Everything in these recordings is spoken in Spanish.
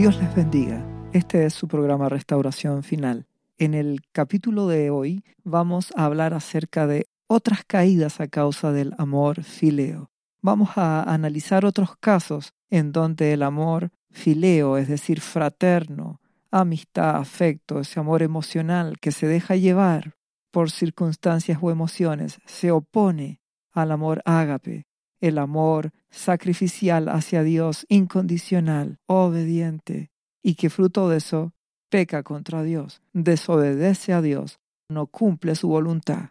Dios les bendiga. Este es su programa Restauración Final. En el capítulo de hoy vamos a hablar acerca de otras caídas a causa del amor fileo. Vamos a analizar otros casos en donde el amor fileo, es decir, fraterno, amistad, afecto, ese amor emocional que se deja llevar por circunstancias o emociones, se opone al amor ágape, el amor sacrificial hacia Dios, incondicional, obediente, y que fruto de eso peca contra Dios, desobedece a Dios, no cumple su voluntad.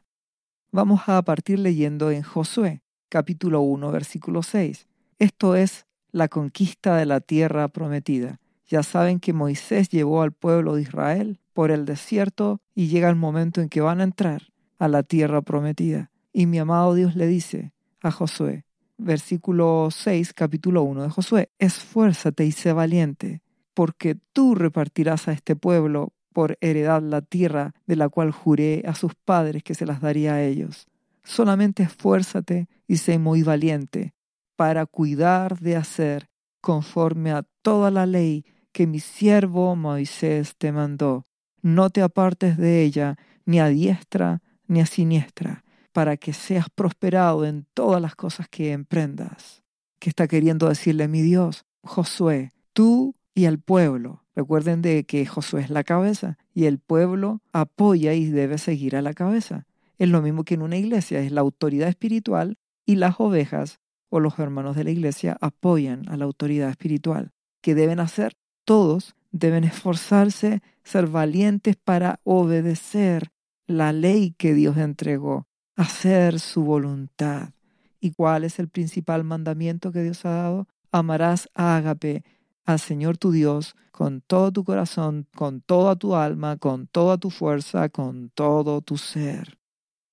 Vamos a partir leyendo en Josué, capítulo 1, versículo 6. Esto es la conquista de la tierra prometida. Ya saben que Moisés llevó al pueblo de Israel por el desierto y llega el momento en que van a entrar a la tierra prometida. Y mi amado Dios le dice a Josué, versículo 6, capítulo 1 de Josué, esfuérzate y sé valiente, porque tú repartirás a este pueblo por heredad la tierra de la cual juré a sus padres que se las daría a ellos. Solamente esfuérzate y sé muy valiente para cuidar de hacer conforme a toda la ley que mi siervo Moisés te mandó. No te apartes de ella ni a diestra ni a siniestra, para que seas prosperado en todas las cosas que emprendas. ¿Qué está queriendo decirle mi Dios? Josué, tú y el pueblo. Recuerden de que Josué es la cabeza y el pueblo apoya y debe seguir a la cabeza. Es lo mismo que en una iglesia, es la autoridad espiritual y las ovejas o los hermanos de la iglesia apoyan a la autoridad espiritual. ¿Qué deben hacer? Todos deben esforzarse, ser valientes para obedecer la ley que Dios entregó hacer su voluntad. ¿Y cuál es el principal mandamiento que Dios ha dado? Amarás a Ágape, al Señor tu Dios, con todo tu corazón, con toda tu alma, con toda tu fuerza, con todo tu ser.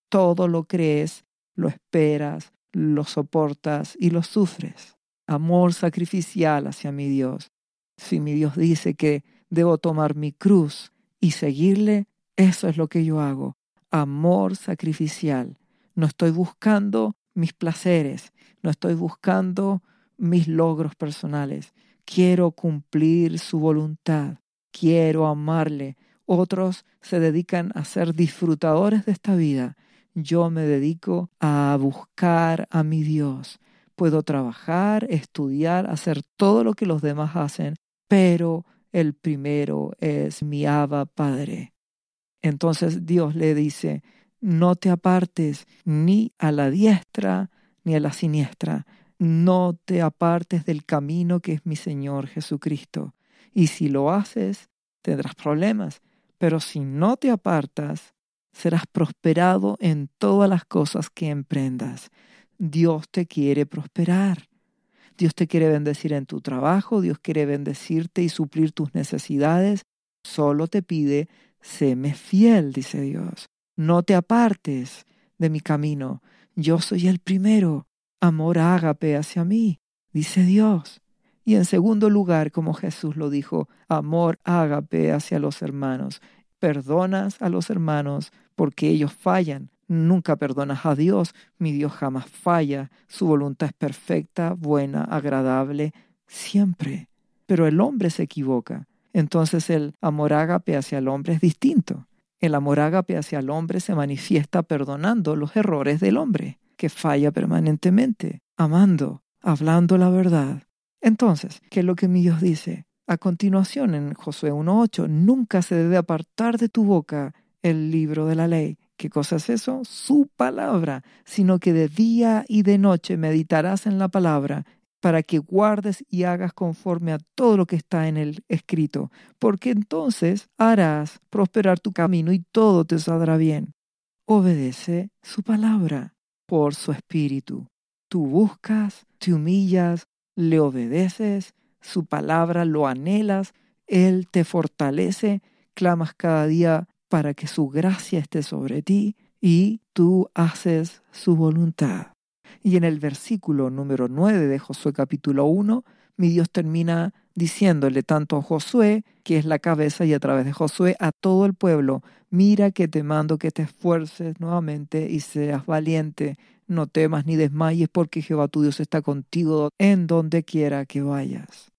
Todo lo crees, lo esperas, lo soportas y lo sufres. Amor sacrificial hacia mi Dios. Si mi Dios dice que debo tomar mi cruz y seguirle, eso es lo que yo hago amor sacrificial. No estoy buscando mis placeres, no estoy buscando mis logros personales. Quiero cumplir su voluntad, quiero amarle. Otros se dedican a ser disfrutadores de esta vida. Yo me dedico a buscar a mi Dios. Puedo trabajar, estudiar, hacer todo lo que los demás hacen, pero el primero es mi Abba Padre. Entonces Dios le dice, no te apartes ni a la diestra ni a la siniestra, no te apartes del camino que es mi Señor Jesucristo. Y si lo haces, tendrás problemas, pero si no te apartas, serás prosperado en todas las cosas que emprendas. Dios te quiere prosperar. Dios te quiere bendecir en tu trabajo, Dios quiere bendecirte y suplir tus necesidades. Solo te pide séme fiel, dice Dios. No te apartes de mi camino. Yo soy el primero. Amor ágape hacia mí, dice Dios. Y en segundo lugar, como Jesús lo dijo, amor ágape hacia los hermanos. Perdonas a los hermanos porque ellos fallan. Nunca perdonas a Dios. Mi Dios jamás falla. Su voluntad es perfecta, buena, agradable, siempre. Pero el hombre se equivoca entonces el amor ágape hacia el hombre es distinto. El amor ágape hacia el hombre se manifiesta perdonando los errores del hombre, que falla permanentemente, amando, hablando la verdad. Entonces, ¿qué es lo que mi Dios dice? A continuación, en Josué 1.8, nunca se debe apartar de tu boca el libro de la ley. ¿Qué cosa es eso? Su palabra, sino que de día y de noche meditarás en la palabra para que guardes y hagas conforme a todo lo que está en el escrito, porque entonces harás prosperar tu camino y todo te saldrá bien. Obedece su palabra por su espíritu. Tú buscas, te humillas, le obedeces, su palabra lo anhelas, Él te fortalece, clamas cada día para que su gracia esté sobre ti y tú haces su voluntad. Y en el versículo número 9 de Josué capítulo 1, mi Dios termina diciéndole tanto a Josué, que es la cabeza, y a través de Josué a todo el pueblo, mira que te mando que te esfuerces nuevamente y seas valiente, no temas ni desmayes, porque Jehová tu Dios está contigo en donde quiera que vayas.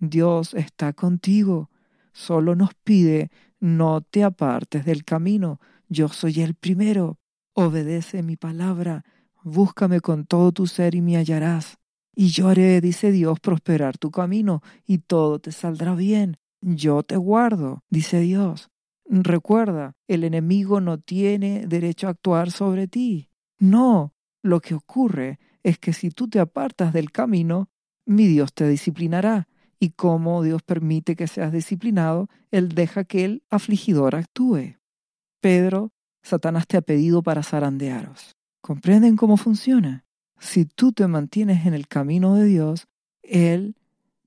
Dios está contigo. Solo nos pide, no te apartes del camino. Yo soy el primero. Obedece mi palabra. Búscame con todo tu ser y me hallarás. Y yo haré, dice Dios, prosperar tu camino y todo te saldrá bien. Yo te guardo, dice Dios. Recuerda, el enemigo no tiene derecho a actuar sobre ti. No, lo que ocurre es que si tú te apartas del camino, mi Dios te disciplinará. Y como Dios permite que seas disciplinado, Él deja que el afligidor actúe. Pedro, Satanás te ha pedido para zarandearos. ¿Comprenden cómo funciona? Si tú te mantienes en el camino de Dios, Él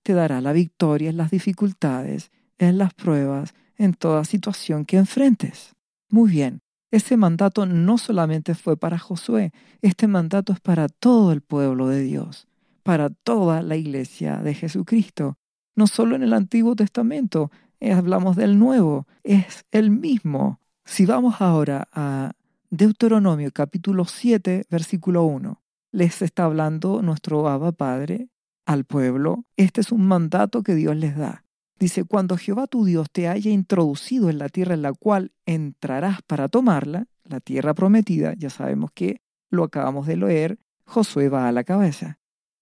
te dará la victoria en las dificultades, en las pruebas, en toda situación que enfrentes. Muy bien, ese mandato no solamente fue para Josué, este mandato es para todo el pueblo de Dios, para toda la iglesia de Jesucristo. No solo en el Antiguo Testamento, eh, hablamos del Nuevo, es el mismo. Si vamos ahora a Deuteronomio capítulo 7, versículo 1, les está hablando nuestro Abba Padre al pueblo. Este es un mandato que Dios les da. Dice, cuando Jehová tu Dios te haya introducido en la tierra en la cual entrarás para tomarla, la tierra prometida, ya sabemos que lo acabamos de leer, Josué va a la cabeza,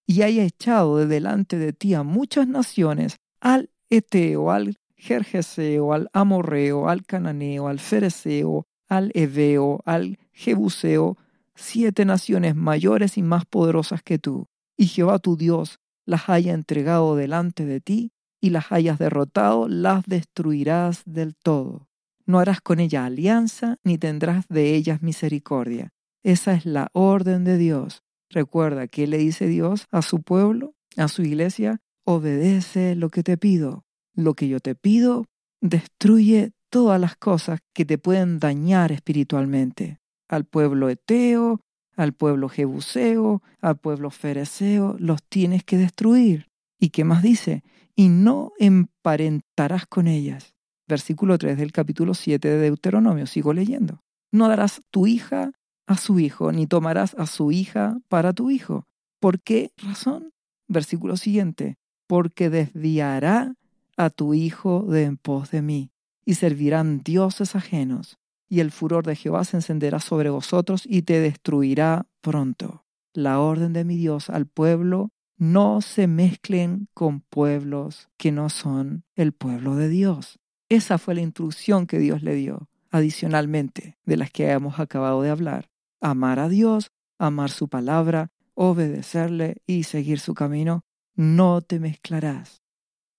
y haya echado de delante de ti a muchas naciones, al Eteo, al Jerjeseo, al Amorreo, al Cananeo, al Fereseo, al Eveo, al Jebuseo, siete naciones mayores y más poderosas que tú, y Jehová tu Dios las haya entregado delante de ti, y las hayas derrotado, las destruirás del todo. No harás con ellas alianza, ni tendrás de ellas misericordia. Esa es la orden de Dios. Recuerda que le dice Dios a su pueblo, a su iglesia, obedece lo que te pido. Lo que yo te pido, destruye todas las cosas que te pueden dañar espiritualmente. Al pueblo eteo, al pueblo jebuseo, al pueblo fereceo, los tienes que destruir. ¿Y qué más dice? y no emparentarás con ellas. Versículo 3 del capítulo 7 de Deuteronomio, sigo leyendo. No darás tu hija a su hijo, ni tomarás a su hija para tu hijo. ¿Por qué razón? Versículo siguiente, porque desviará a tu hijo de en pos de mí, y servirán dioses ajenos, y el furor de Jehová se encenderá sobre vosotros y te destruirá pronto. La orden de mi Dios al pueblo no se mezclen con pueblos que no son el pueblo de Dios. Esa fue la instrucción que Dios le dio, adicionalmente, de las que hemos acabado de hablar. Amar a Dios, amar su palabra, obedecerle y seguir su camino. No te mezclarás.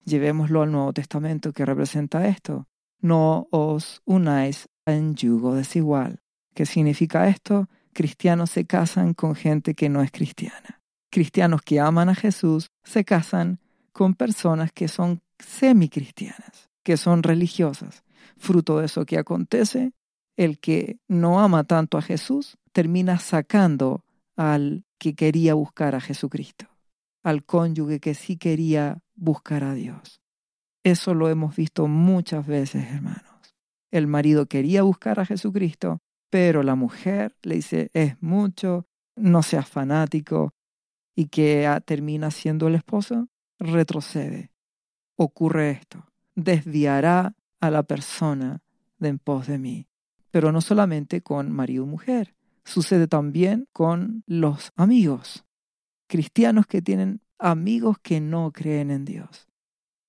Llevémoslo al Nuevo Testamento que representa esto. No os unáis en yugo desigual. ¿Qué significa esto? Cristianos se casan con gente que no es cristiana cristianos que aman a Jesús se casan con personas que son semicristianas, que son religiosas. Fruto de eso que acontece, el que no ama tanto a Jesús termina sacando al que quería buscar a Jesucristo, al cónyuge que sí quería buscar a Dios. Eso lo hemos visto muchas veces, hermanos. El marido quería buscar a Jesucristo, pero la mujer le dice, es mucho, no seas fanático, y que termina siendo el esposo, retrocede. Ocurre esto. Desviará a la persona de en pos de mí. Pero no solamente con marido y mujer. Sucede también con los amigos. Cristianos que tienen amigos que no creen en Dios.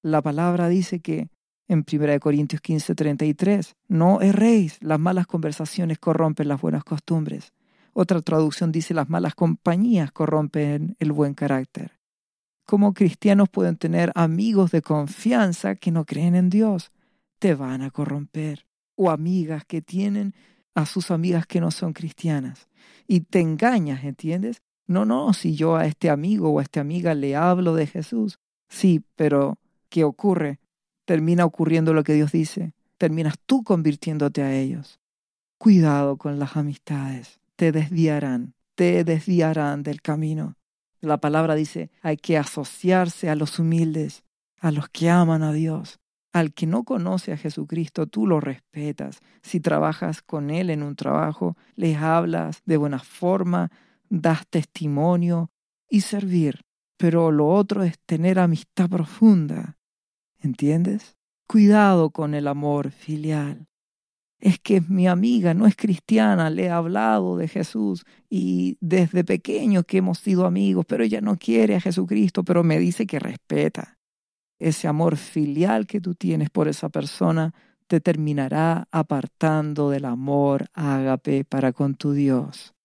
La palabra dice que en 1 Corintios 15, 33, no erréis, las malas conversaciones corrompen las buenas costumbres. Otra traducción dice las malas compañías corrompen el buen carácter. ¿Cómo cristianos pueden tener amigos de confianza que no creen en Dios? Te van a corromper. O amigas que tienen a sus amigas que no son cristianas. Y te engañas, ¿entiendes? No, no, si yo a este amigo o a esta amiga le hablo de Jesús. Sí, pero ¿qué ocurre? Termina ocurriendo lo que Dios dice. Terminas tú convirtiéndote a ellos. Cuidado con las amistades te desviarán, te desviarán del camino. La palabra dice, hay que asociarse a los humildes, a los que aman a Dios. Al que no conoce a Jesucristo, tú lo respetas. Si trabajas con Él en un trabajo, les hablas de buena forma, das testimonio y servir. Pero lo otro es tener amistad profunda ¿Entiendes? Cuidado con el amor filial. Es que mi amiga no es cristiana, le he hablado de Jesús y desde pequeño que hemos sido amigos, pero ella no quiere a Jesucristo, pero me dice que respeta. Ese amor filial que tú tienes por esa persona te terminará apartando del amor ágape para con tu Dios.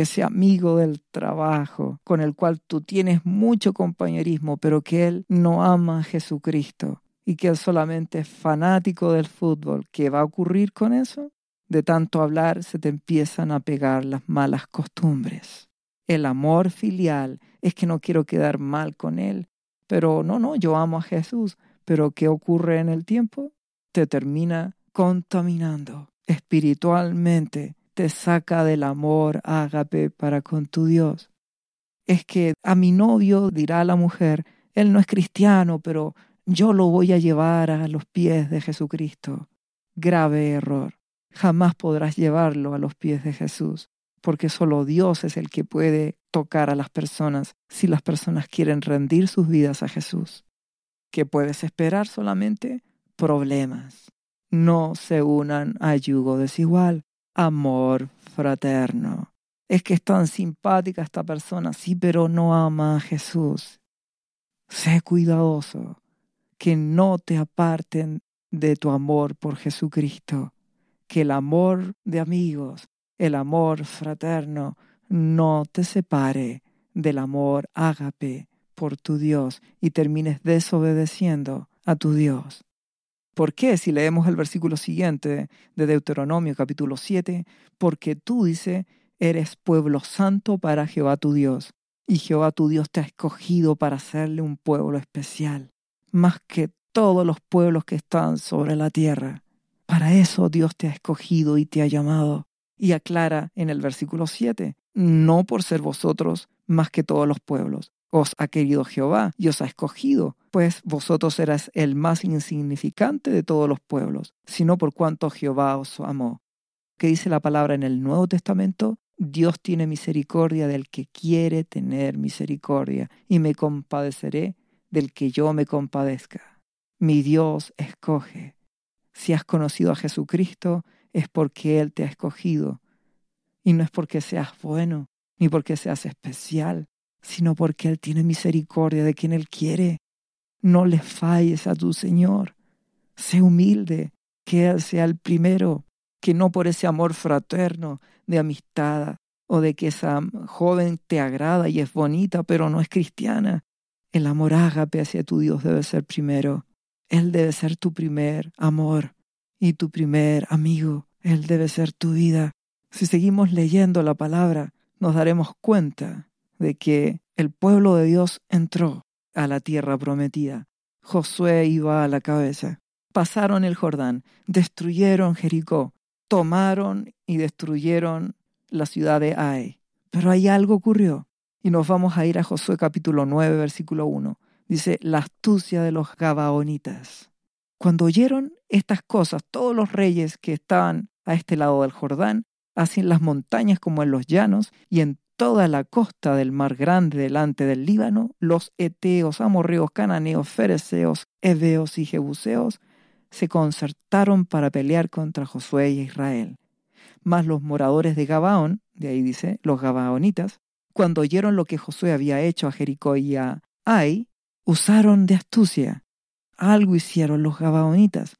Ese amigo del trabajo con el cual tú tienes mucho compañerismo, pero que él no ama a Jesucristo y que él solamente es fanático del fútbol, ¿qué va a ocurrir con eso? De tanto hablar se te empiezan a pegar las malas costumbres. El amor filial es que no quiero quedar mal con él, pero no, no, yo amo a Jesús, pero ¿qué ocurre en el tiempo? te termina contaminando espiritualmente, te saca del amor ágape para con tu Dios. Es que a mi novio dirá la mujer, él no es cristiano, pero yo lo voy a llevar a los pies de Jesucristo. Grave error. Jamás podrás llevarlo a los pies de Jesús, porque solo Dios es el que puede tocar a las personas si las personas quieren rendir sus vidas a Jesús. ¿Qué puedes esperar solamente? problemas. No se unan a yugo desigual. Amor fraterno. Es que es tan simpática esta persona, sí, pero no ama a Jesús. Sé cuidadoso, que no te aparten de tu amor por Jesucristo, que el amor de amigos, el amor fraterno, no te separe del amor ágape por tu Dios y termines desobedeciendo a tu Dios. ¿Por qué? Si leemos el versículo siguiente de Deuteronomio capítulo 7, porque tú, dice, eres pueblo santo para Jehová tu Dios, y Jehová tu Dios te ha escogido para hacerle un pueblo especial, más que todos los pueblos que están sobre la tierra. Para eso Dios te ha escogido y te ha llamado. Y aclara en el versículo 7, no por ser vosotros más que todos los pueblos, os ha querido Jehová y os ha escogido, pues vosotros eras el más insignificante de todos los pueblos, sino por cuanto Jehová os amó. ¿Qué dice la palabra en el Nuevo Testamento? Dios tiene misericordia del que quiere tener misericordia, y me compadeceré del que yo me compadezca. Mi Dios escoge. Si has conocido a Jesucristo, es porque Él te ha escogido. Y no es porque seas bueno, ni porque seas especial, sino porque Él tiene misericordia de quien Él quiere. No le falles a tu Señor. Sé humilde, que Él sea el primero, que no por ese amor fraterno de amistad o de que esa joven te agrada y es bonita, pero no es cristiana. El amor ágape hacia tu Dios debe ser primero. Él debe ser tu primer amor y tu primer amigo. Él debe ser tu vida. Si seguimos leyendo la palabra, nos daremos cuenta de que el pueblo de Dios entró a la tierra prometida. Josué iba a la cabeza. Pasaron el Jordán, destruyeron Jericó, tomaron y destruyeron la ciudad de Ai. Pero ahí algo ocurrió. Y nos vamos a ir a Josué capítulo 9, versículo 1. Dice, la astucia de los Gabaonitas. Cuando oyeron estas cosas, todos los reyes que estaban a este lado del Jordán, así en las montañas como en los llanos, y en toda la costa del mar grande delante del Líbano, los eteos, amorreos, cananeos, fereceos, heveos y jebuseos se concertaron para pelear contra Josué y Israel. Mas los moradores de Gabaón, de ahí dice, los gabaonitas, cuando oyeron lo que Josué había hecho a Jericó y a Ai, usaron de astucia. Algo hicieron los gabaonitas.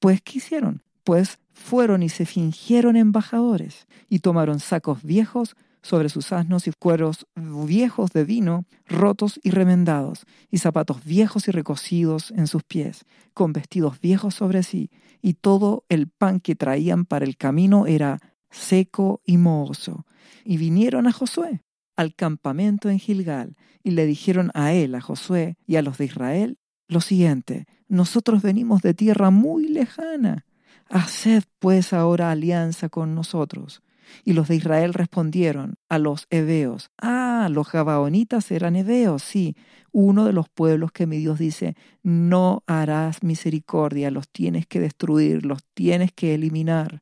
Pues, ¿qué hicieron? Pues fueron y se fingieron embajadores y tomaron sacos viejos sobre sus asnos y cueros viejos de vino, rotos y remendados, y zapatos viejos y recocidos en sus pies, con vestidos viejos sobre sí, y todo el pan que traían para el camino era seco y mohoso. Y vinieron a Josué al campamento en Gilgal, y le dijeron a él, a Josué y a los de Israel, lo siguiente, nosotros venimos de tierra muy lejana. Haced pues ahora alianza con nosotros y los de Israel respondieron a los heveos, ah, los gabaonitas eran heveos, sí, uno de los pueblos que mi Dios dice, no harás misericordia, los tienes que destruir, los tienes que eliminar.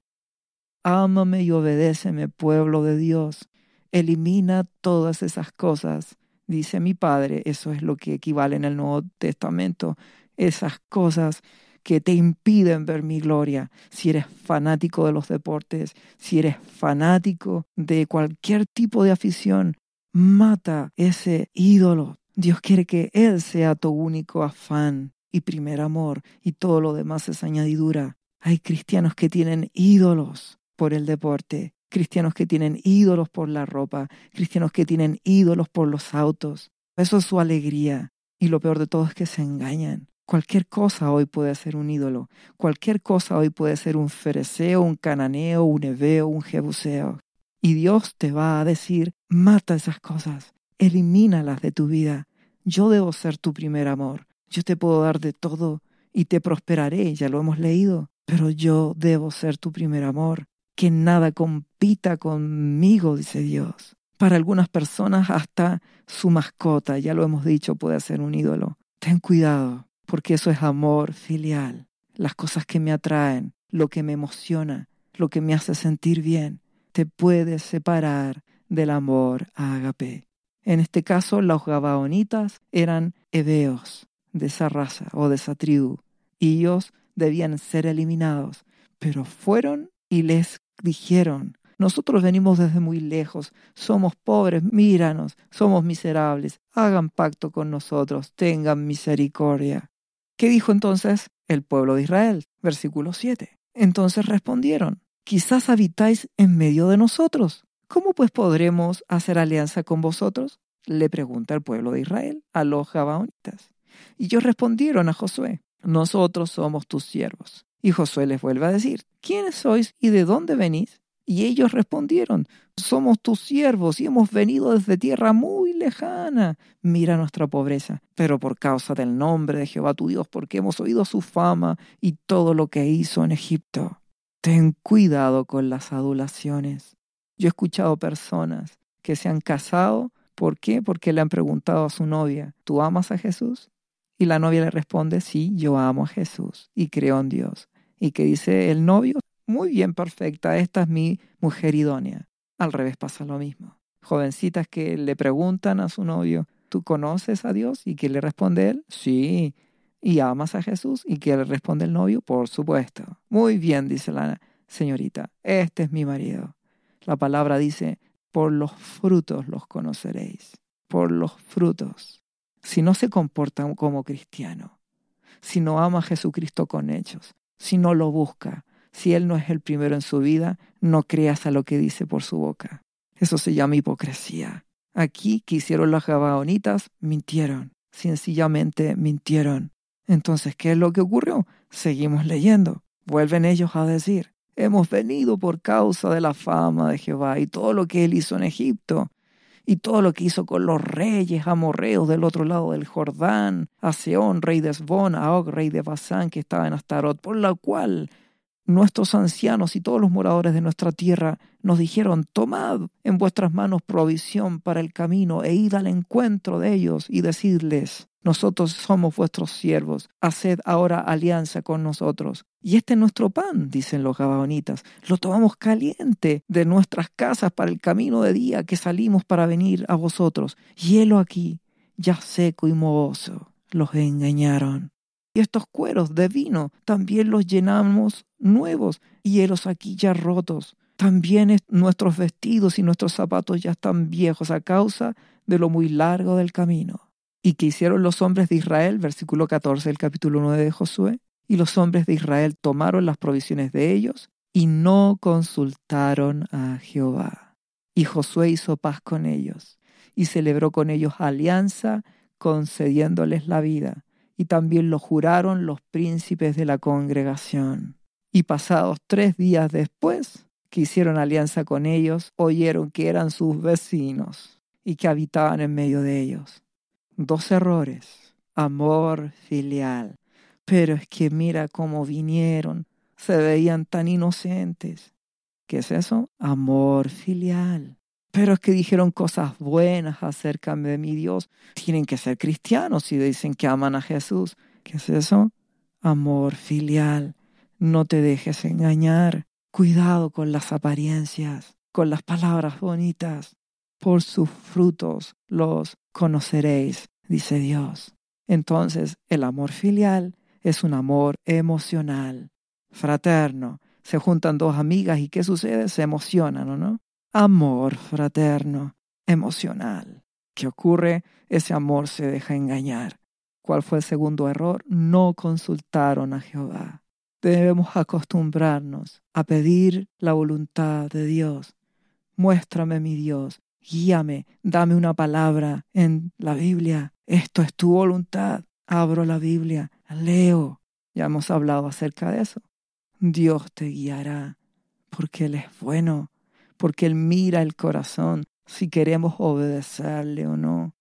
Ámame y obedéceme, pueblo de Dios. Elimina todas esas cosas. Dice mi Padre, eso es lo que equivale en el Nuevo Testamento, esas cosas que te impiden ver mi gloria. Si eres fanático de los deportes, si eres fanático de cualquier tipo de afición, mata ese ídolo. Dios quiere que Él sea tu único afán y primer amor y todo lo demás es añadidura. Hay cristianos que tienen ídolos por el deporte, cristianos que tienen ídolos por la ropa, cristianos que tienen ídolos por los autos. Eso es su alegría. Y lo peor de todo es que se engañan. Cualquier cosa hoy puede ser un ídolo. Cualquier cosa hoy puede ser un fereceo, un cananeo, un heveo, un jebuseo. Y Dios te va a decir, mata esas cosas, elimínalas de tu vida. Yo debo ser tu primer amor. Yo te puedo dar de todo y te prosperaré, ya lo hemos leído. Pero yo debo ser tu primer amor. Que nada compita conmigo, dice Dios. Para algunas personas hasta su mascota, ya lo hemos dicho, puede ser un ídolo. Ten cuidado, porque eso es amor filial. Las cosas que me atraen, lo que me emociona, lo que me hace sentir bien, te puede separar del amor agape. En este caso, los gabaonitas eran hebeos de esa raza o de esa tribu, y ellos debían ser eliminados, pero fueron y les dijeron, nosotros venimos desde muy lejos, somos pobres, míranos, somos miserables, hagan pacto con nosotros, tengan misericordia. ¿Qué dijo entonces el pueblo de Israel? Versículo 7. Entonces respondieron, quizás habitáis en medio de nosotros. ¿Cómo pues podremos hacer alianza con vosotros? Le pregunta el pueblo de Israel a los Gabaonitas. Y ellos respondieron a Josué, nosotros somos tus siervos. Y Josué les vuelve a decir, ¿quiénes sois y de dónde venís? Y ellos respondieron, somos tus siervos y hemos venido desde tierra muy lejana. Mira nuestra pobreza, pero por causa del nombre de Jehová tu Dios, porque hemos oído su fama y todo lo que hizo en Egipto. Ten cuidado con las adulaciones. Yo he escuchado personas que se han casado, ¿por qué? Porque le han preguntado a su novia, ¿tú amas a Jesús? Y la novia le responde, sí, yo amo a Jesús y creo en Dios. ¿Y qué dice el novio? Muy bien, perfecta, esta es mi mujer idónea. Al revés pasa lo mismo. Jovencitas que le preguntan a su novio, ¿tú conoces a Dios? ¿Y que le responde él? Sí. ¿Y amas a Jesús? ¿Y que le responde el novio? Por supuesto. Muy bien, dice la señorita, este es mi marido. La palabra dice, por los frutos los conoceréis. Por los frutos. Si no se comporta como cristiano, si no ama a Jesucristo con hechos, si no lo busca, si Él no es el primero en su vida, no creas a lo que dice por su boca. Eso se llama hipocresía. Aquí que hicieron las gabaonitas, mintieron. Sencillamente mintieron. Entonces, ¿qué es lo que ocurrió? Seguimos leyendo. Vuelven ellos a decir, hemos venido por causa de la fama de Jehová y todo lo que él hizo en Egipto y todo lo que hizo con los reyes amorreos del otro lado del Jordán, a Seón, rey de Esbón, a Og, rey de Basán, que estaba en Astarot, por la cual nuestros ancianos y todos los moradores de nuestra tierra nos dijeron, tomad en vuestras manos provisión para el camino e id al encuentro de ellos y decidles, nosotros somos vuestros siervos, haced ahora alianza con nosotros. Y este es nuestro pan, dicen los gabaonitas, lo tomamos caliente de nuestras casas para el camino de día que salimos para venir a vosotros. Hielo aquí, ya seco y mohoso. Los engañaron. Y estos cueros de vino también los llenamos nuevos y hielos aquí ya rotos. También nuestros vestidos y nuestros zapatos ya están viejos a causa de lo muy largo del camino. ¿Y qué hicieron los hombres de Israel? Versículo 14 del capítulo 9 de Josué. Y los hombres de Israel tomaron las provisiones de ellos y no consultaron a Jehová. Y Josué hizo paz con ellos y celebró con ellos alianza, concediéndoles la vida y también lo juraron los príncipes de la congregación. Y pasados tres días después, que hicieron alianza con ellos, oyeron que eran sus vecinos y que habitaban en medio de ellos. Dos errores. Amor filial. Pero es que mira cómo vinieron. Se veían tan inocentes. ¿Qué es eso? Amor filial pero es que dijeron cosas buenas acerca de mi Dios. Tienen que ser cristianos si dicen que aman a Jesús. ¿Qué es eso? Amor filial. No te dejes engañar. Cuidado con las apariencias, con las palabras bonitas. Por sus frutos los conoceréis, dice Dios. Entonces, el amor filial es un amor emocional, fraterno. Se juntan dos amigas y ¿qué sucede? Se emocionan, ¿o no? Amor fraterno, emocional. ¿Qué ocurre? Ese amor se deja engañar. ¿Cuál fue el segundo error? No consultaron a Jehová. Debemos acostumbrarnos a pedir la voluntad de Dios. Muéstrame mi Dios, guíame, dame una palabra en la Biblia. Esto es tu voluntad. Abro la Biblia, leo. Ya hemos hablado acerca de eso. Dios te guiará porque Él es bueno, porque Él mira el corazón si queremos obedecerle o no.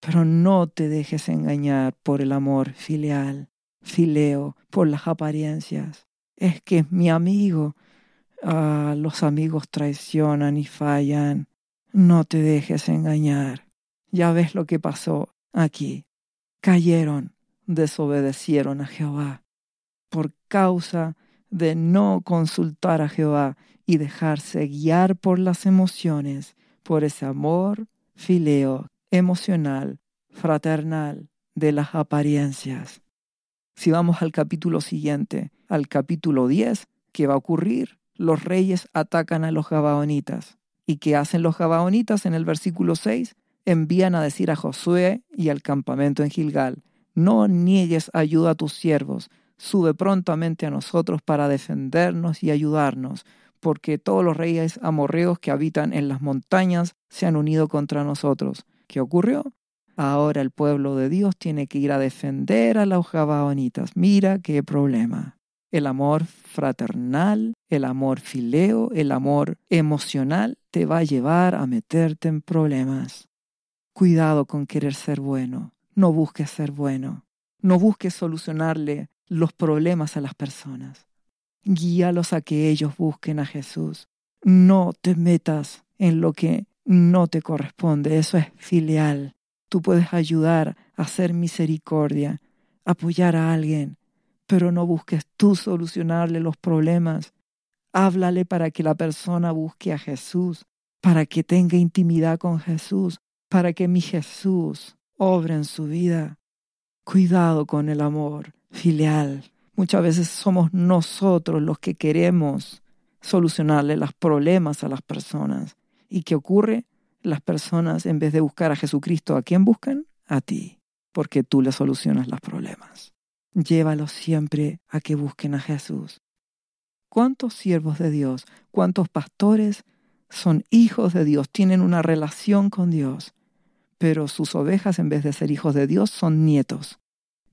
Pero no te dejes engañar por el amor filial, fileo, por las apariencias. Es que es mi amigo. Ah, los amigos traicionan y fallan. No te dejes engañar. Ya ves lo que pasó aquí. Cayeron, desobedecieron a Jehová por causa de no consultar a Jehová y dejarse guiar por las emociones, por ese amor fileo, emocional, fraternal de las apariencias. Si vamos al capítulo siguiente, al capítulo 10, ¿qué va a ocurrir? Los reyes atacan a los gabaonitas. ¿Y qué hacen los gabaonitas en el versículo 6? Envían a decir a Josué y al campamento en Gilgal, no niegues ayuda a tus siervos, sube prontamente a nosotros para defendernos y ayudarnos, porque todos los reyes amorreos que habitan en las montañas se han unido contra nosotros. ¿Qué ocurrió? Ahora el pueblo de Dios tiene que ir a defender a los gabaonitas. Mira qué problema. El amor fraternal, el amor fileo, el amor emocional te va a llevar a meterte en problemas. Cuidado con querer ser bueno. No busques ser bueno. No busques solucionarle los problemas a las personas. Guíalos a que ellos busquen a Jesús. No te metas en lo que no te corresponde. Eso es filial. Tú puedes ayudar a hacer misericordia, apoyar a alguien, pero no busques tú solucionarle los problemas. Háblale para que la persona busque a Jesús, para que tenga intimidad con Jesús, para que mi Jesús obre en su vida. Cuidado con el amor filial. Muchas veces somos nosotros los que queremos solucionarle los problemas a las personas. ¿Y qué ocurre? Las personas, en vez de buscar a Jesucristo, ¿a quién buscan? A ti, porque tú le solucionas los problemas. Llévalos siempre a que busquen a Jesús. ¿Cuántos siervos de Dios, cuántos pastores son hijos de Dios, tienen una relación con Dios, pero sus ovejas, en vez de ser hijos de Dios, son nietos?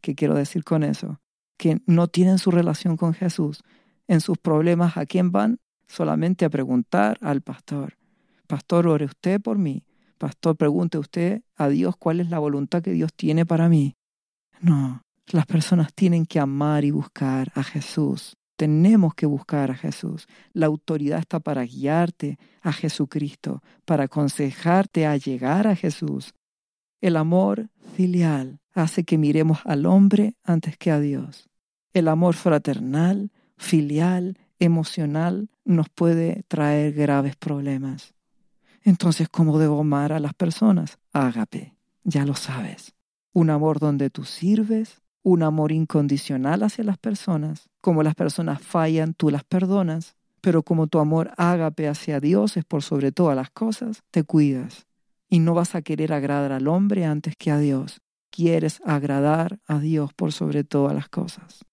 ¿Qué quiero decir con eso? Que no tienen su relación con Jesús. En sus problemas, ¿a quién van? Solamente a preguntar al pastor. Pastor, ore usted por mí. Pastor, pregunte usted a Dios cuál es la voluntad que Dios tiene para mí. No, las personas tienen que amar y buscar a Jesús. Tenemos que buscar a Jesús. La autoridad está para guiarte a Jesucristo, para aconsejarte a llegar a Jesús. El amor filial hace que miremos al hombre antes que a Dios. El amor fraternal, filial, emocional nos puede traer graves problemas. Entonces, ¿cómo debo amar a las personas? Ágape, ya lo sabes. Un amor donde tú sirves, un amor incondicional hacia las personas. Como las personas fallan, tú las perdonas. Pero como tu amor ágape hacia Dios es por sobre todas las cosas, te cuidas. Y no vas a querer agradar al hombre antes que a Dios quieres agradar a Dios por sobre todas las cosas.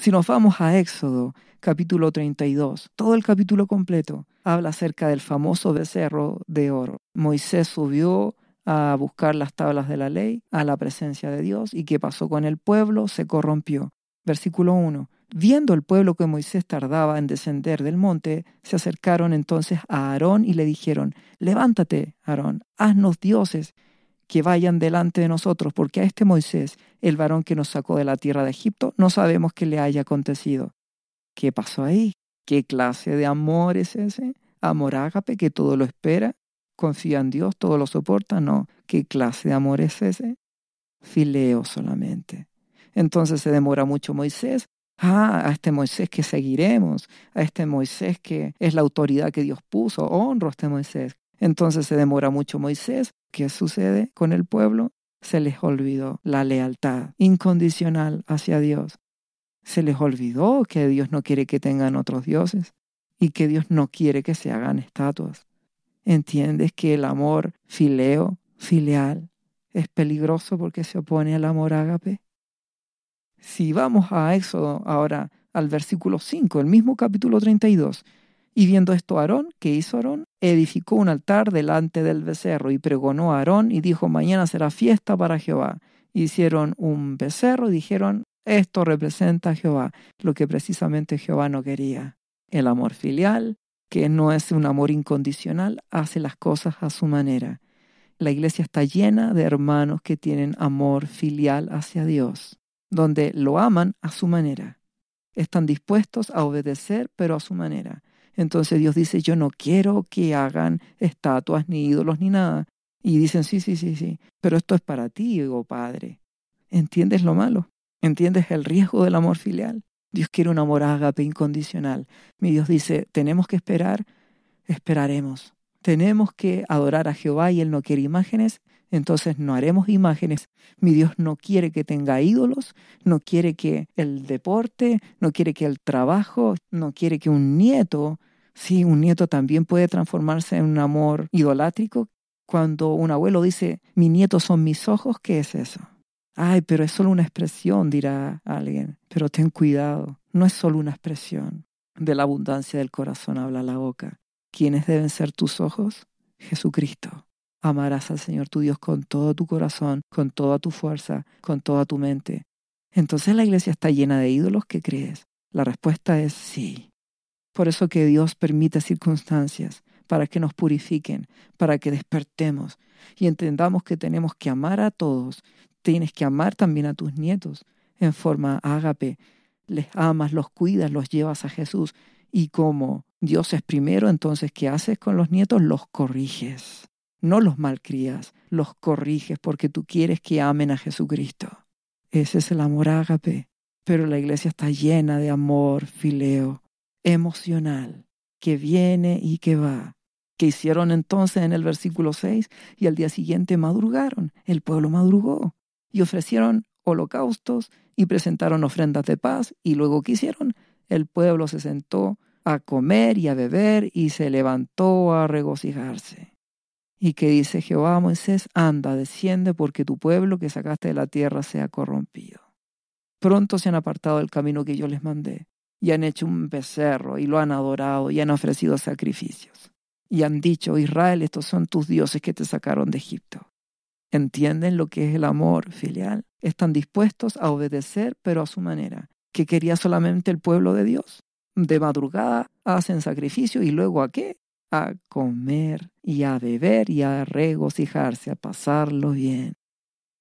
Si nos vamos a Éxodo, capítulo 32, todo el capítulo completo habla acerca del famoso becerro de oro. Moisés subió a buscar las tablas de la ley a la presencia de Dios y qué pasó con el pueblo, se corrompió. Versículo 1. Viendo el pueblo que Moisés tardaba en descender del monte, se acercaron entonces a Aarón y le dijeron, Levántate, Aarón, haznos dioses que vayan delante de nosotros, porque a este Moisés, el varón que nos sacó de la tierra de Egipto, no sabemos qué le haya acontecido. ¿Qué pasó ahí? ¿Qué clase de amor es ese? ¿Amor ágape que todo lo espera? ¿Confía en Dios, todo lo soporta? No. ¿Qué clase de amor es ese? Fileo solamente. Entonces se demora mucho Moisés. Ah, a este Moisés que seguiremos, a este Moisés que es la autoridad que Dios puso, honro a este Moisés. Entonces se demora mucho Moisés. ¿Qué sucede con el pueblo? se les olvidó la lealtad incondicional hacia Dios. Se les olvidó que Dios no quiere que tengan otros dioses y que Dios no quiere que se hagan estatuas. ¿Entiendes que el amor fileo, filial, es peligroso porque se opone al amor ágape? Si vamos a Éxodo ahora al versículo 5, el mismo capítulo 32, y viendo esto Aarón, ¿qué hizo Aarón? Edificó un altar delante del becerro y pregonó a Aarón y dijo, mañana será fiesta para Jehová. Hicieron un becerro y dijeron, esto representa a Jehová, lo que precisamente Jehová no quería. El amor filial, que no es un amor incondicional, hace las cosas a su manera. La iglesia está llena de hermanos que tienen amor filial hacia Dios, donde lo aman a su manera. Están dispuestos a obedecer, pero a su manera. Entonces Dios dice, yo no quiero que hagan estatuas ni ídolos ni nada. Y dicen, sí, sí, sí, sí, pero esto es para ti, oh Padre. ¿Entiendes lo malo? ¿Entiendes el riesgo del amor filial? Dios quiere un amor ágape incondicional. Mi Dios dice, tenemos que esperar, esperaremos. Tenemos que adorar a Jehová y Él no quiere imágenes, entonces no haremos imágenes. Mi Dios no quiere que tenga ídolos, no quiere que el deporte, no quiere que el trabajo, no quiere que un nieto, sí, un nieto también puede transformarse en un amor idolátrico. Cuando un abuelo dice, mi nieto son mis ojos, ¿qué es eso? Ay, pero es solo una expresión, dirá alguien. Pero ten cuidado, no es solo una expresión. De la abundancia del corazón habla la boca. ¿Quiénes deben ser tus ojos? Jesucristo. Amarás al Señor tu Dios con todo tu corazón, con toda tu fuerza, con toda tu mente. Entonces la iglesia está llena de ídolos ¿qué crees. La respuesta es sí. Por eso que Dios permite circunstancias para que nos purifiquen, para que despertemos y entendamos que tenemos que amar a todos. Tienes que amar también a tus nietos en forma ágape. Les amas, los cuidas, los llevas a Jesús. Y como Dios es primero, entonces, ¿qué haces con los nietos? Los corriges no los malcrías, los corriges porque tú quieres que amen a Jesucristo. Ese es el amor ágape. Pero la iglesia está llena de amor fileo, emocional, que viene y que va. ¿Qué hicieron entonces en el versículo 6? Y al día siguiente madrugaron, el pueblo madrugó, y ofrecieron holocaustos y presentaron ofrendas de paz, y luego ¿qué hicieron? El pueblo se sentó a comer y a beber y se levantó a regocijarse. Y que dice Jehová a Moisés, anda, desciende, porque tu pueblo que sacaste de la tierra se ha corrompido. Pronto se han apartado del camino que yo les mandé, y han hecho un becerro, y lo han adorado, y han ofrecido sacrificios. Y han dicho, Israel, estos son tus dioses que te sacaron de Egipto. ¿Entienden lo que es el amor filial? Están dispuestos a obedecer, pero a su manera, que quería solamente el pueblo de Dios. De madrugada hacen sacrificio y luego a qué? A comer y a beber y a regocijarse, a pasarlo bien.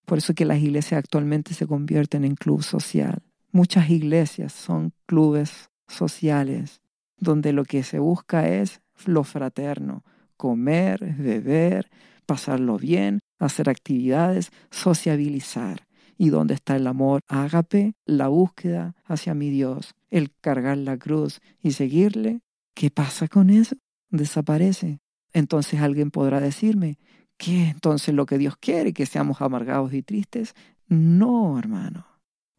Por eso que las iglesias actualmente se convierten en club social. Muchas iglesias son clubes sociales donde lo que se busca es lo fraterno, comer, beber, pasarlo bien, hacer actividades, sociabilizar. Y donde está el amor ágape, la búsqueda hacia mi Dios, el cargar la cruz y seguirle, ¿qué pasa con eso? Desaparece. Entonces alguien podrá decirme, ¿qué entonces lo que Dios quiere? ¿Que seamos amargados y tristes? No, hermano.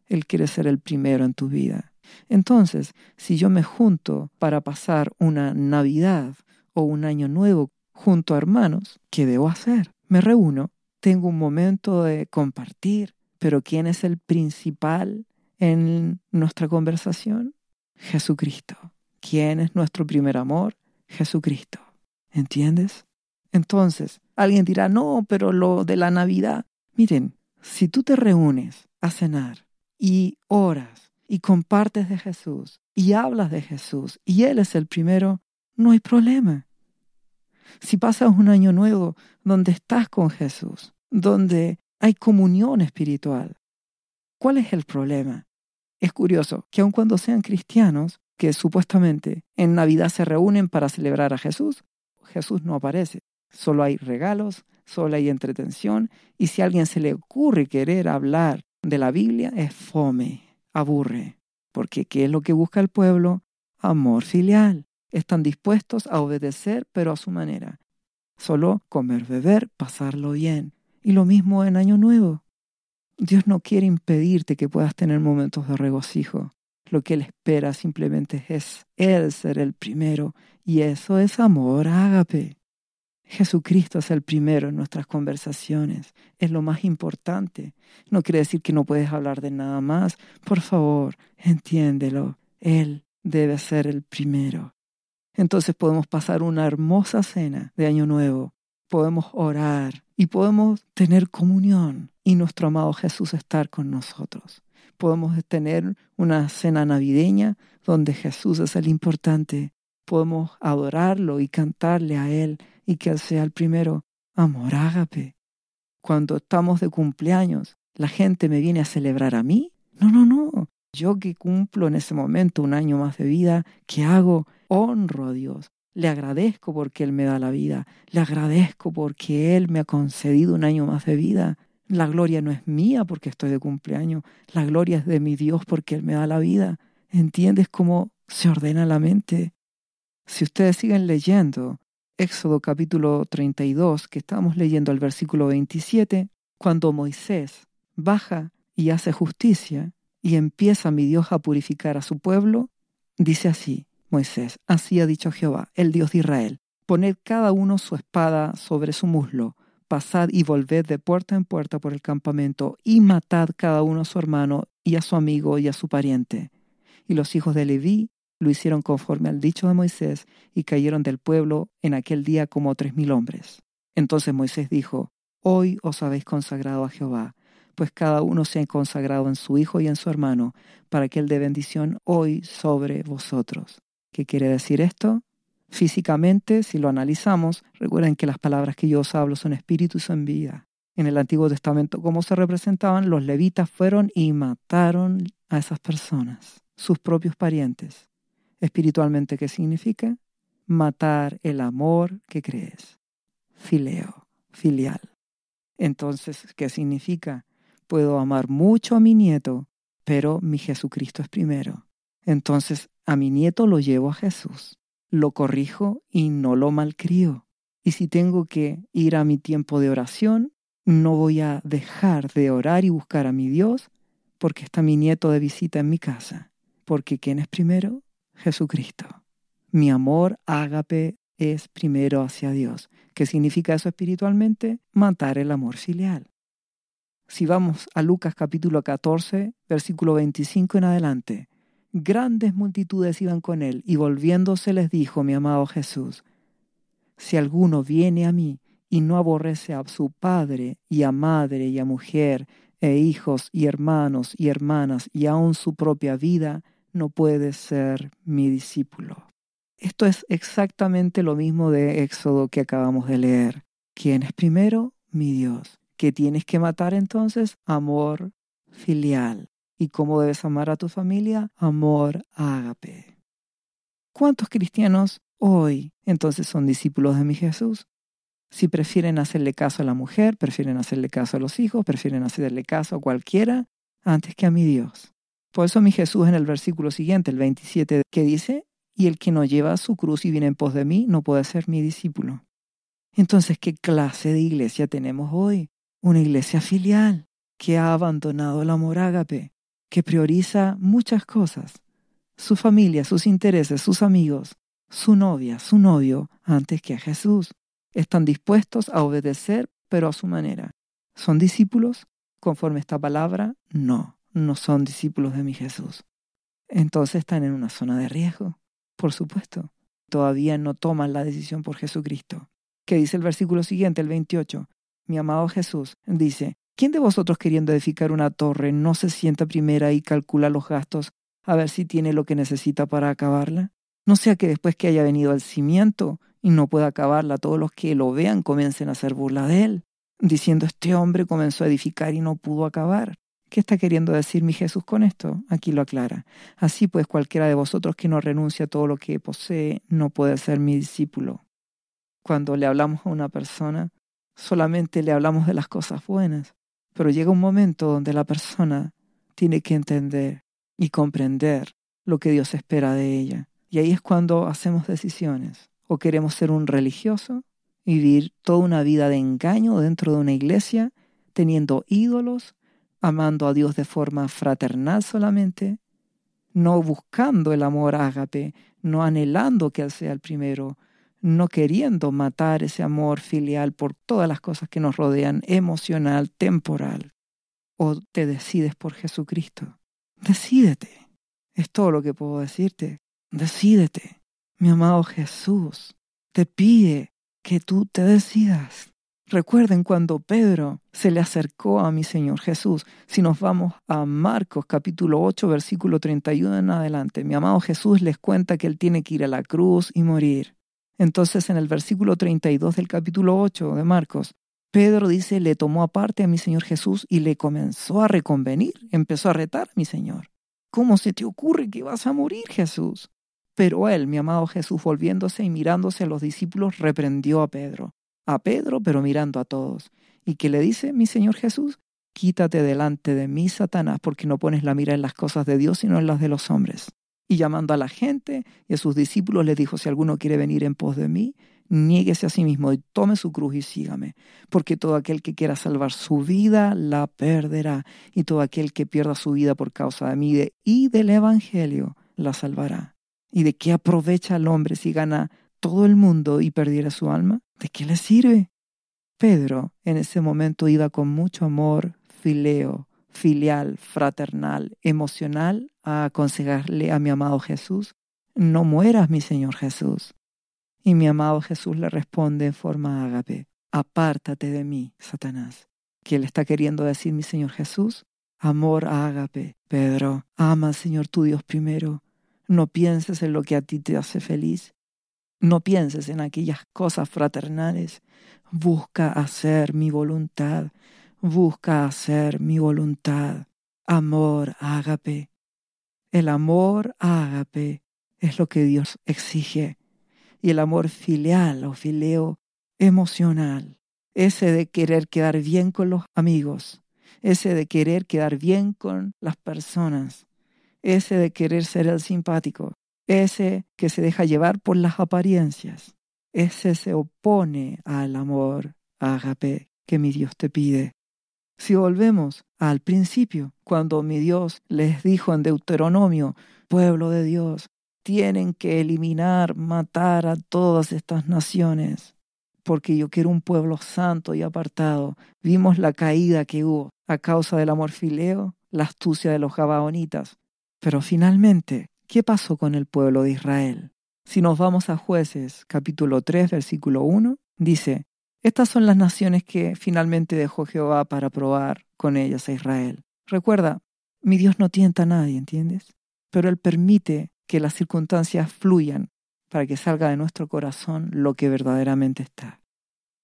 Él quiere ser el primero en tu vida. Entonces, si yo me junto para pasar una Navidad o un año nuevo junto a hermanos, ¿qué debo hacer? Me reúno, tengo un momento de compartir, pero ¿quién es el principal en nuestra conversación? Jesucristo. ¿Quién es nuestro primer amor? Jesucristo. ¿Entiendes? Entonces, alguien dirá, no, pero lo de la Navidad. Miren, si tú te reúnes a cenar y oras y compartes de Jesús y hablas de Jesús y Él es el primero, no hay problema. Si pasas un año nuevo donde estás con Jesús, donde hay comunión espiritual, ¿cuál es el problema? Es curioso que aun cuando sean cristianos, que supuestamente en Navidad se reúnen para celebrar a Jesús, Jesús no aparece. Solo hay regalos, solo hay entretención, y si a alguien se le ocurre querer hablar de la Biblia, es fome, aburre. Porque ¿qué es lo que busca el pueblo? Amor filial. Están dispuestos a obedecer, pero a su manera. Solo comer, beber, pasarlo bien. Y lo mismo en Año Nuevo. Dios no quiere impedirte que puedas tener momentos de regocijo. Lo que Él espera simplemente es Él ser el primero. Y eso es amor, ágape. Jesucristo es el primero en nuestras conversaciones, es lo más importante. No quiere decir que no puedes hablar de nada más. Por favor, entiéndelo. Él debe ser el primero. Entonces podemos pasar una hermosa cena de Año Nuevo, podemos orar y podemos tener comunión y nuestro amado Jesús estar con nosotros. Podemos tener una cena navideña donde Jesús es el importante. Podemos adorarlo y cantarle a Él y que Él sea el primero. Amor ágape. Cuando estamos de cumpleaños, ¿la gente me viene a celebrar a mí? No, no, no. Yo que cumplo en ese momento un año más de vida, ¿qué hago? Honro a Dios. Le agradezco porque Él me da la vida. Le agradezco porque Él me ha concedido un año más de vida. La gloria no es mía porque estoy de cumpleaños. La gloria es de mi Dios porque Él me da la vida. ¿Entiendes cómo se ordena la mente? Si ustedes siguen leyendo Éxodo capítulo 32, que estamos leyendo al versículo 27, cuando Moisés baja y hace justicia y empieza mi Dios a purificar a su pueblo, dice así, Moisés, así ha dicho Jehová, el Dios de Israel, poned cada uno su espada sobre su muslo, pasad y volved de puerta en puerta por el campamento, y matad cada uno a su hermano y a su amigo y a su pariente. Y los hijos de Leví lo hicieron conforme al dicho de Moisés y cayeron del pueblo en aquel día como tres mil hombres. Entonces Moisés dijo, Hoy os habéis consagrado a Jehová, pues cada uno se ha consagrado en su hijo y en su hermano, para que él dé bendición hoy sobre vosotros. ¿Qué quiere decir esto? Físicamente, si lo analizamos, recuerden que las palabras que yo os hablo son espíritu y son vida. En el Antiguo Testamento, ¿cómo se representaban? Los levitas fueron y mataron a esas personas, sus propios parientes. Espiritualmente, ¿qué significa? Matar el amor que crees. Fileo, filial. Entonces, ¿qué significa? Puedo amar mucho a mi nieto, pero mi Jesucristo es primero. Entonces, a mi nieto lo llevo a Jesús, lo corrijo y no lo malcrio. Y si tengo que ir a mi tiempo de oración, no voy a dejar de orar y buscar a mi Dios porque está mi nieto de visita en mi casa. Porque ¿quién es primero? Jesucristo. Mi amor ágape es primero hacia Dios. ¿Qué significa eso espiritualmente? Matar el amor filial. Si vamos a Lucas capítulo 14, versículo 25 en adelante, grandes multitudes iban con él y volviéndose les dijo, mi amado Jesús, si alguno viene a mí y no aborrece a su padre y a madre y a mujer e hijos y hermanos y hermanas y aun su propia vida, no puede ser mi discípulo. Esto es exactamente lo mismo de Éxodo que acabamos de leer. ¿Quién es primero? Mi Dios. ¿Qué tienes que matar entonces? Amor filial. ¿Y cómo debes amar a tu familia? Amor ágape. ¿Cuántos cristianos hoy entonces son discípulos de mi Jesús? Si prefieren hacerle caso a la mujer, prefieren hacerle caso a los hijos, prefieren hacerle caso a cualquiera antes que a mi Dios. Por eso mi Jesús en el versículo siguiente, el 27, que dice, y el que no lleva su cruz y viene en pos de mí no puede ser mi discípulo. Entonces, ¿qué clase de iglesia tenemos hoy? Una iglesia filial que ha abandonado el amor ágape, que prioriza muchas cosas, su familia, sus intereses, sus amigos, su novia, su novio, antes que a Jesús. Están dispuestos a obedecer, pero a su manera. ¿Son discípulos conforme esta palabra? No no son discípulos de mi Jesús. Entonces están en una zona de riesgo, por supuesto. Todavía no toman la decisión por Jesucristo. ¿Qué dice el versículo siguiente, el 28? Mi amado Jesús dice, ¿quién de vosotros queriendo edificar una torre no se sienta primera y calcula los gastos a ver si tiene lo que necesita para acabarla? No sea que después que haya venido el cimiento y no pueda acabarla, todos los que lo vean comiencen a hacer burla de él, diciendo este hombre comenzó a edificar y no pudo acabar. ¿Qué está queriendo decir mi Jesús con esto? Aquí lo aclara. Así pues, cualquiera de vosotros que no renuncia a todo lo que posee no puede ser mi discípulo. Cuando le hablamos a una persona, solamente le hablamos de las cosas buenas, pero llega un momento donde la persona tiene que entender y comprender lo que Dios espera de ella. Y ahí es cuando hacemos decisiones. O queremos ser un religioso vivir toda una vida de engaño dentro de una iglesia, teniendo ídolos, amando a Dios de forma fraternal solamente, no buscando el amor ágape, no anhelando que Él sea el primero, no queriendo matar ese amor filial por todas las cosas que nos rodean, emocional, temporal. O te decides por Jesucristo. Decídete. Es todo lo que puedo decirte. Decídete. Mi amado Jesús te pide que tú te decidas. Recuerden cuando Pedro se le acercó a mi Señor Jesús. Si nos vamos a Marcos capítulo 8 versículo 31 en adelante, mi amado Jesús les cuenta que él tiene que ir a la cruz y morir. Entonces en el versículo 32 del capítulo 8 de Marcos, Pedro dice, le tomó aparte a mi Señor Jesús y le comenzó a reconvenir, empezó a retar a mi Señor. ¿Cómo se te ocurre que vas a morir, Jesús? Pero él, mi amado Jesús, volviéndose y mirándose a los discípulos, reprendió a Pedro a Pedro, pero mirando a todos. ¿Y qué le dice mi Señor Jesús? Quítate delante de mí, Satanás, porque no pones la mira en las cosas de Dios, sino en las de los hombres. Y llamando a la gente y a sus discípulos, les dijo, si alguno quiere venir en pos de mí, niéguese a sí mismo y tome su cruz y sígame, porque todo aquel que quiera salvar su vida la perderá, y todo aquel que pierda su vida por causa de mí y del Evangelio la salvará. ¿Y de qué aprovecha el hombre si gana todo el mundo y perdiera su alma? ¿De qué le sirve? Pedro en ese momento iba con mucho amor, fileo, filial, fraternal, emocional, a aconsejarle a mi amado Jesús, no mueras, mi Señor Jesús. Y mi amado Jesús le responde en forma ágape, apártate de mí, Satanás. ¿Qué le está queriendo decir mi Señor Jesús? Amor ágape. Pedro, ama al Señor tu Dios primero. No pienses en lo que a ti te hace feliz. No pienses en aquellas cosas fraternales. Busca hacer mi voluntad. Busca hacer mi voluntad. Amor ágape. El amor ágape es lo que Dios exige. Y el amor filial o fileo emocional. Ese de querer quedar bien con los amigos. Ese de querer quedar bien con las personas. Ese de querer ser el simpático ese que se deja llevar por las apariencias, ese se opone al amor ágape que mi Dios te pide. Si volvemos al principio, cuando mi Dios les dijo en Deuteronomio, pueblo de Dios, tienen que eliminar, matar a todas estas naciones, porque yo quiero un pueblo santo y apartado. Vimos la caída que hubo a causa del amor fileo, la astucia de los gabaonitas, pero finalmente ¿Qué pasó con el pueblo de Israel? Si nos vamos a jueces capítulo 3 versículo 1, dice, estas son las naciones que finalmente dejó Jehová para probar con ellas a Israel. Recuerda, mi Dios no tienta a nadie, ¿entiendes? Pero Él permite que las circunstancias fluyan para que salga de nuestro corazón lo que verdaderamente está.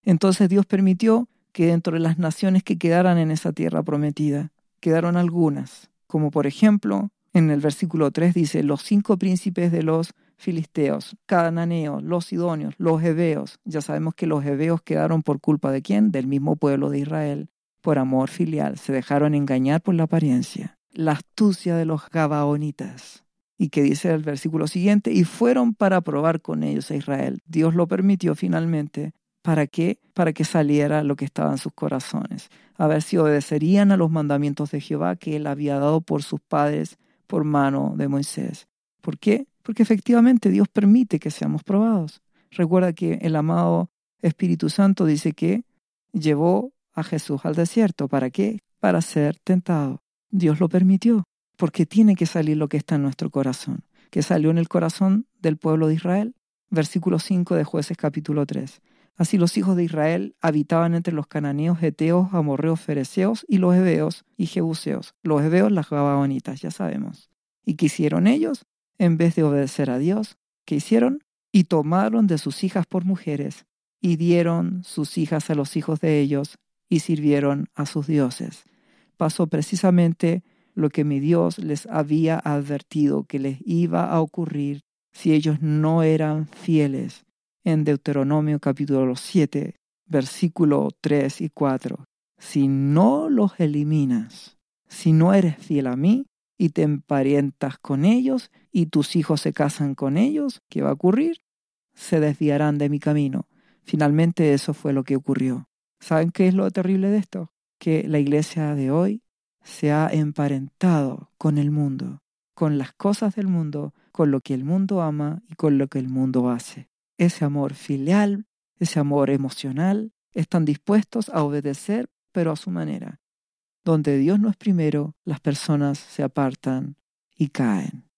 Entonces Dios permitió que dentro de las naciones que quedaran en esa tierra prometida, quedaron algunas, como por ejemplo en el versículo 3 dice, los cinco príncipes de los filisteos, cananeos, los sidonios, los heveos. Ya sabemos que los heveos quedaron por culpa de quién? Del mismo pueblo de Israel, por amor filial. Se dejaron engañar por la apariencia. La astucia de los gabaonitas. Y que dice el versículo siguiente, y fueron para probar con ellos a Israel. Dios lo permitió finalmente. ¿Para qué? Para que saliera lo que estaba en sus corazones. A ver si obedecerían a los mandamientos de Jehová que él había dado por sus padres por mano de Moisés. ¿Por qué? Porque efectivamente Dios permite que seamos probados. Recuerda que el amado Espíritu Santo dice que llevó a Jesús al desierto. ¿Para qué? Para ser tentado. Dios lo permitió, porque tiene que salir lo que está en nuestro corazón. que salió en el corazón del pueblo de Israel? Versículo 5 de jueces capítulo 3. Así los hijos de Israel habitaban entre los cananeos, eteos, amorreos, fereceos y los heveos y jebuseos. Los heveos, las gabaonitas, ya sabemos. ¿Y qué hicieron ellos? En vez de obedecer a Dios, ¿qué hicieron? Y tomaron de sus hijas por mujeres, y dieron sus hijas a los hijos de ellos, y sirvieron a sus dioses. Pasó precisamente lo que mi Dios les había advertido que les iba a ocurrir si ellos no eran fieles en Deuteronomio capítulo 7, versículo 3 y 4. Si no los eliminas, si no eres fiel a mí y te emparietas con ellos y tus hijos se casan con ellos, ¿qué va a ocurrir? Se desviarán de mi camino. Finalmente eso fue lo que ocurrió. ¿Saben qué es lo terrible de esto? Que la iglesia de hoy se ha emparentado con el mundo, con las cosas del mundo, con lo que el mundo ama y con lo que el mundo hace. Ese amor filial, ese amor emocional, están dispuestos a obedecer, pero a su manera. Donde Dios no es primero, las personas se apartan y caen.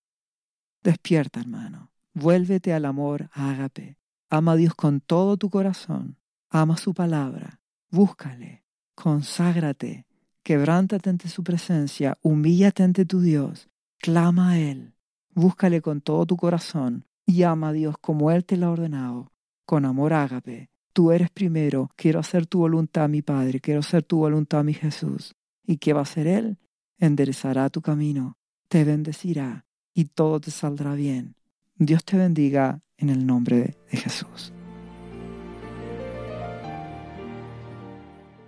Despierta, hermano. Vuélvete al amor ágape. Ama a Dios con todo tu corazón. Ama su palabra. Búscale. Conságrate. Quebrántate ante su presencia. Humíllate ante tu Dios. Clama a Él. Búscale con todo tu corazón y ama a Dios como Él te lo ha ordenado, con amor ágape. Tú eres primero, quiero hacer tu voluntad, mi Padre, quiero hacer tu voluntad, mi Jesús. ¿Y qué va a hacer Él? Enderezará tu camino, te bendecirá y todo te saldrá bien. Dios te bendiga en el nombre de Jesús.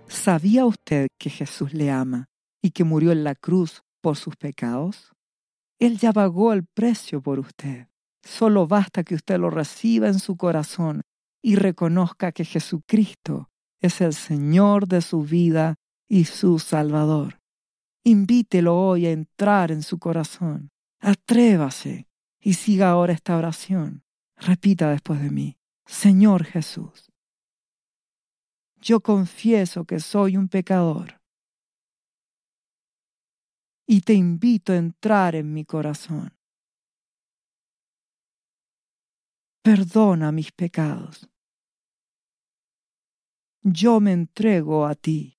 ¿Sabía usted que Jesús le ama y que murió en la cruz por sus pecados? Él ya pagó el precio por usted. Solo basta que usted lo reciba en su corazón y reconozca que Jesucristo es el Señor de su vida y su Salvador. Invítelo hoy a entrar en su corazón. Atrévase y siga ahora esta oración. Repita después de mí, Señor Jesús, yo confieso que soy un pecador y te invito a entrar en mi corazón. Perdona mis pecados. Yo me entrego a ti.